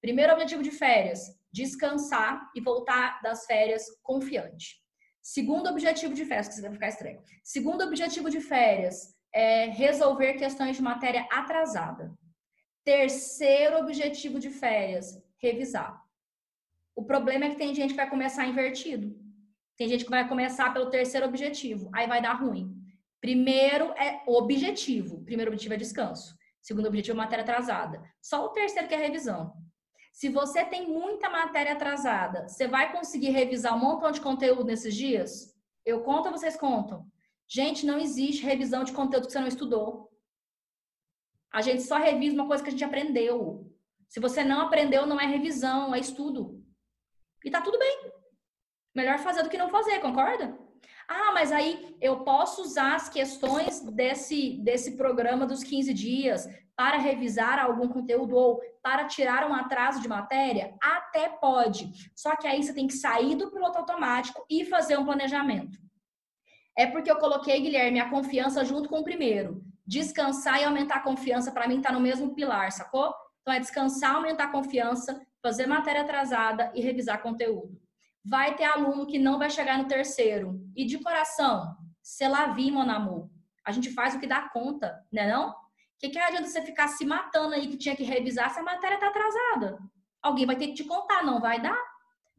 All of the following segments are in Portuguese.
Primeiro objetivo de férias, descansar e voltar das férias confiante. Segundo objetivo de férias, que você vai ficar estranho. Segundo objetivo de férias, é resolver questões de matéria atrasada. Terceiro objetivo de férias, revisar. O problema é que tem gente que vai começar invertido. Tem gente que vai começar pelo terceiro objetivo, aí vai dar ruim. Primeiro é objetivo. Primeiro objetivo é descanso. Segundo objetivo é matéria atrasada. Só o terceiro que é revisão. Se você tem muita matéria atrasada, você vai conseguir revisar um montão de conteúdo nesses dias? Eu conto ou vocês contam? Gente, não existe revisão de conteúdo que você não estudou. A gente só revisa uma coisa que a gente aprendeu. Se você não aprendeu, não é revisão, é estudo. E tá tudo bem. Melhor fazer do que não fazer, concorda? Ah, mas aí eu posso usar as questões desse, desse programa dos 15 dias para revisar algum conteúdo ou para tirar um atraso de matéria? Até pode. Só que aí você tem que sair do piloto automático e fazer um planejamento. É porque eu coloquei, Guilherme, a confiança junto com o primeiro. Descansar e aumentar a confiança, para mim, está no mesmo pilar, sacou? Então, é descansar, aumentar a confiança, fazer matéria atrasada e revisar conteúdo. Vai ter aluno que não vai chegar no terceiro. E de coração, se lá vi, mon amor. A gente faz o que dá conta, né não? Que, que adianta você ficar se matando aí que tinha que revisar se a matéria está atrasada? Alguém vai ter que te contar, não vai dar?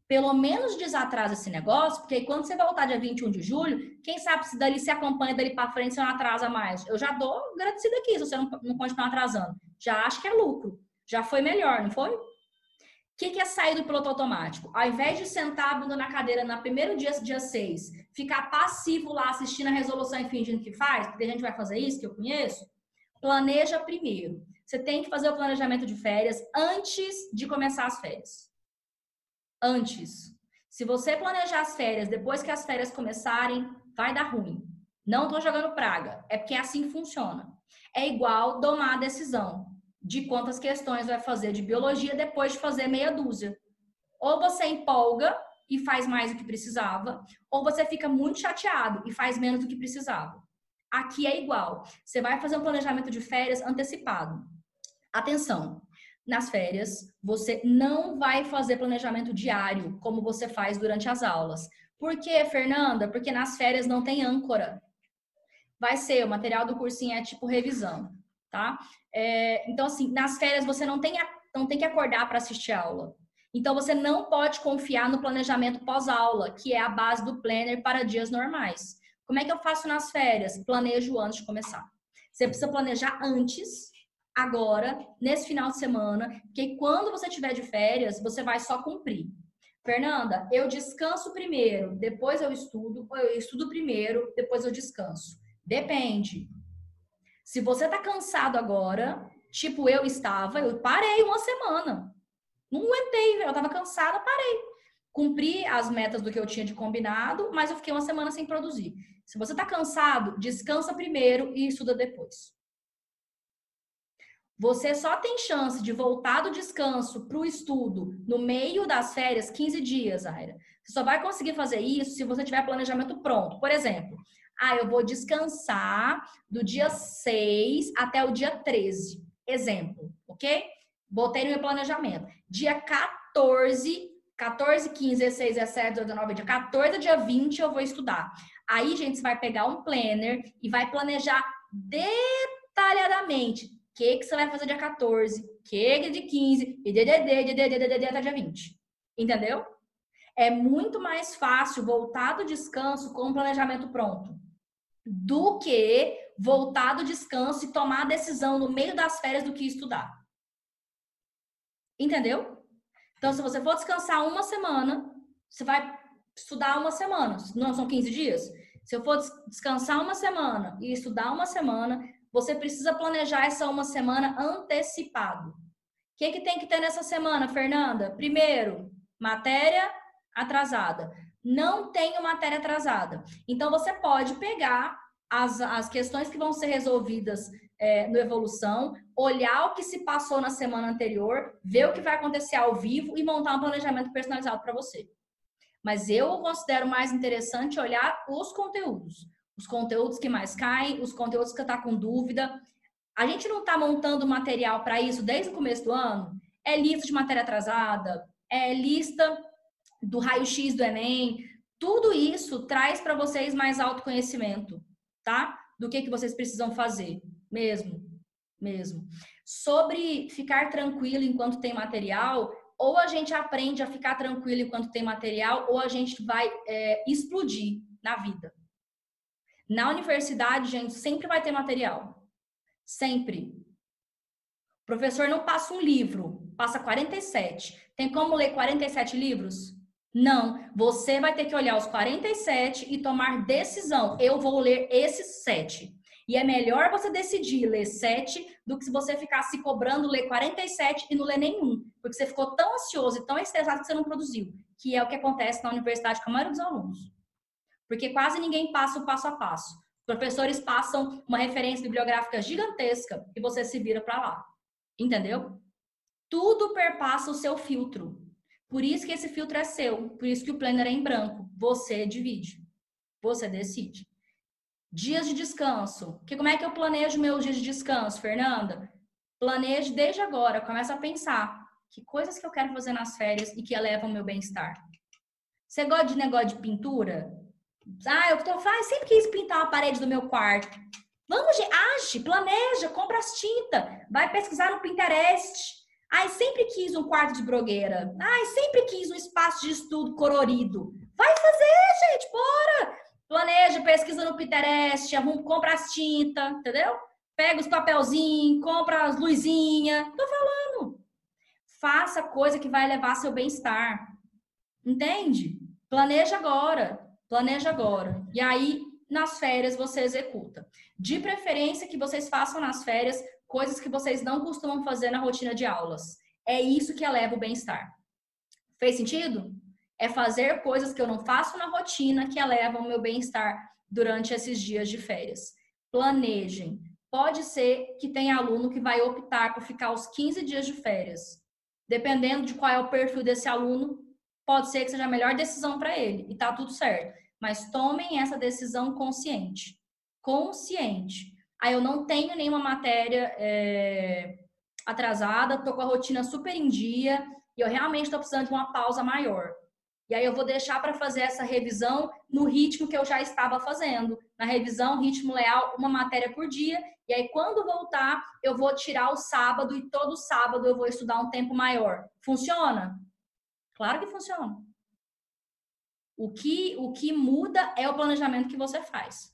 Pelo menos desatrasa esse negócio, porque aí quando você voltar dia 21 de julho, quem sabe se dali se acompanha dali para frente, você não atrasa mais. Eu já dou agradecida aqui, se você não, não continuar atrasando. Já acho que é lucro. Já foi melhor, não foi? O que, que é sair do piloto automático? Ao invés de sentar a bunda na cadeira no primeiro dia, dia 6, ficar passivo lá assistindo a resolução e fingindo que faz, porque a gente vai fazer isso, que eu conheço, planeja primeiro. Você tem que fazer o planejamento de férias antes de começar as férias. Antes. Se você planejar as férias depois que as férias começarem, vai dar ruim. Não estou jogando praga, é porque assim funciona. É igual tomar a decisão de quantas questões vai fazer de biologia depois de fazer meia dúzia. Ou você empolga e faz mais do que precisava, ou você fica muito chateado e faz menos do que precisava. Aqui é igual. Você vai fazer um planejamento de férias antecipado. Atenção, nas férias, você não vai fazer planejamento diário como você faz durante as aulas. Por quê, Fernanda? Porque nas férias não tem âncora. Vai ser, o material do cursinho é tipo revisão, tá? É, então, assim, nas férias você não tem, não tem que acordar para assistir aula. Então, você não pode confiar no planejamento pós-aula, que é a base do planner para dias normais. Como é que eu faço nas férias? Planejo antes de começar. Você precisa planejar antes, agora, nesse final de semana, que quando você tiver de férias, você vai só cumprir. Fernanda, eu descanso primeiro, depois eu estudo, ou eu estudo primeiro, depois eu descanso. Depende. Se você tá cansado agora, tipo eu estava, eu parei uma semana. Não aguentei, eu tava cansada, parei. Cumpri as metas do que eu tinha de combinado, mas eu fiquei uma semana sem produzir. Se você está cansado, descansa primeiro e estuda depois. Você só tem chance de voltar do descanso para o estudo no meio das férias, 15 dias, Aira. Você só vai conseguir fazer isso se você tiver planejamento pronto. Por exemplo, ah, eu vou descansar do dia 6 até o dia 13. Exemplo, ok? Botei no meu planejamento. Dia 14, 14, 15, 16, 17, 19, dia 14, dia 20 eu vou estudar. Aí, gente, você vai pegar um planner e vai planejar detalhadamente o que, que você vai fazer dia 14, o que de 15, e DDD, DDD, DDD até dia 20. Entendeu? É muito mais fácil voltar do descanso com um planejamento pronto do que voltar do descanso e tomar a decisão no meio das férias do que estudar. Entendeu? Então, se você for descansar uma semana, você vai estudar uma semana. Não são 15 dias? Se eu for descansar uma semana e estudar uma semana, você precisa planejar essa uma semana antecipado. O que, que tem que ter nessa semana, Fernanda? Primeiro, matéria atrasada. Não tenho matéria atrasada. Então, você pode pegar as, as questões que vão ser resolvidas é, no Evolução, olhar o que se passou na semana anterior, ver o que vai acontecer ao vivo e montar um planejamento personalizado para você. Mas eu considero mais interessante olhar os conteúdos. Os conteúdos que mais caem, os conteúdos que está com dúvida. A gente não está montando material para isso desde o começo do ano. É lista de matéria atrasada, é lista do raio-x do Enem. Tudo isso traz para vocês mais autoconhecimento, tá? Do que, que vocês precisam fazer, mesmo, mesmo. Sobre ficar tranquilo enquanto tem material, ou a gente aprende a ficar tranquilo enquanto tem material, ou a gente vai é, explodir na vida. Na universidade, gente, sempre vai ter material. Sempre. O professor não passa um livro, passa 47. Tem como ler 47 livros? Não. Você vai ter que olhar os 47 e tomar decisão. Eu vou ler esses sete. E é melhor você decidir ler sete do que se você ficar se cobrando ler 47 e não ler nenhum. Porque você ficou tão ansioso e tão estressado que você não produziu. Que é o que acontece na universidade com a maioria dos alunos porque quase ninguém passa o passo a passo. Os professores passam uma referência bibliográfica gigantesca e você se vira para lá. Entendeu? Tudo perpassa o seu filtro. Por isso que esse filtro é seu, por isso que o planner é em branco. Você divide. Você decide. Dias de descanso. Que como é que eu planejo meus dias de descanso, Fernanda? Planeje desde agora, começa a pensar que coisas que eu quero fazer nas férias e que elevam meu bem-estar. Você gosta de negócio de pintura? Ah, eu tô, ah, sempre quis pintar uma parede do meu quarto. Vamos, age, planeja, compra as tintas, vai pesquisar no Pinterest. Ai, sempre quis um quarto de brogueira. Ai, sempre quis um espaço de estudo colorido. Vai fazer, gente, bora! Planeja, pesquisa no Pinterest, arruma, compra as tintas, entendeu? Pega os papelzinhos, compra as luzinhas. Tô falando. Faça coisa que vai levar seu bem-estar. Entende? Planeja agora. Planeja agora. E aí, nas férias, você executa. De preferência que vocês façam nas férias coisas que vocês não costumam fazer na rotina de aulas. É isso que eleva o bem-estar. Fez sentido? É fazer coisas que eu não faço na rotina que elevam o meu bem-estar durante esses dias de férias. Planejem. Pode ser que tenha aluno que vai optar por ficar os 15 dias de férias. Dependendo de qual é o perfil desse aluno, pode ser que seja a melhor decisão para ele e tá tudo certo mas tomem essa decisão consciente. Consciente. Aí eu não tenho nenhuma matéria é, atrasada, tô com a rotina super em dia e eu realmente estou precisando de uma pausa maior. E aí eu vou deixar para fazer essa revisão no ritmo que eu já estava fazendo. Na revisão, ritmo leal, uma matéria por dia. E aí quando voltar, eu vou tirar o sábado e todo sábado eu vou estudar um tempo maior. Funciona? Claro que funciona. O que, o que muda é o planejamento que você faz.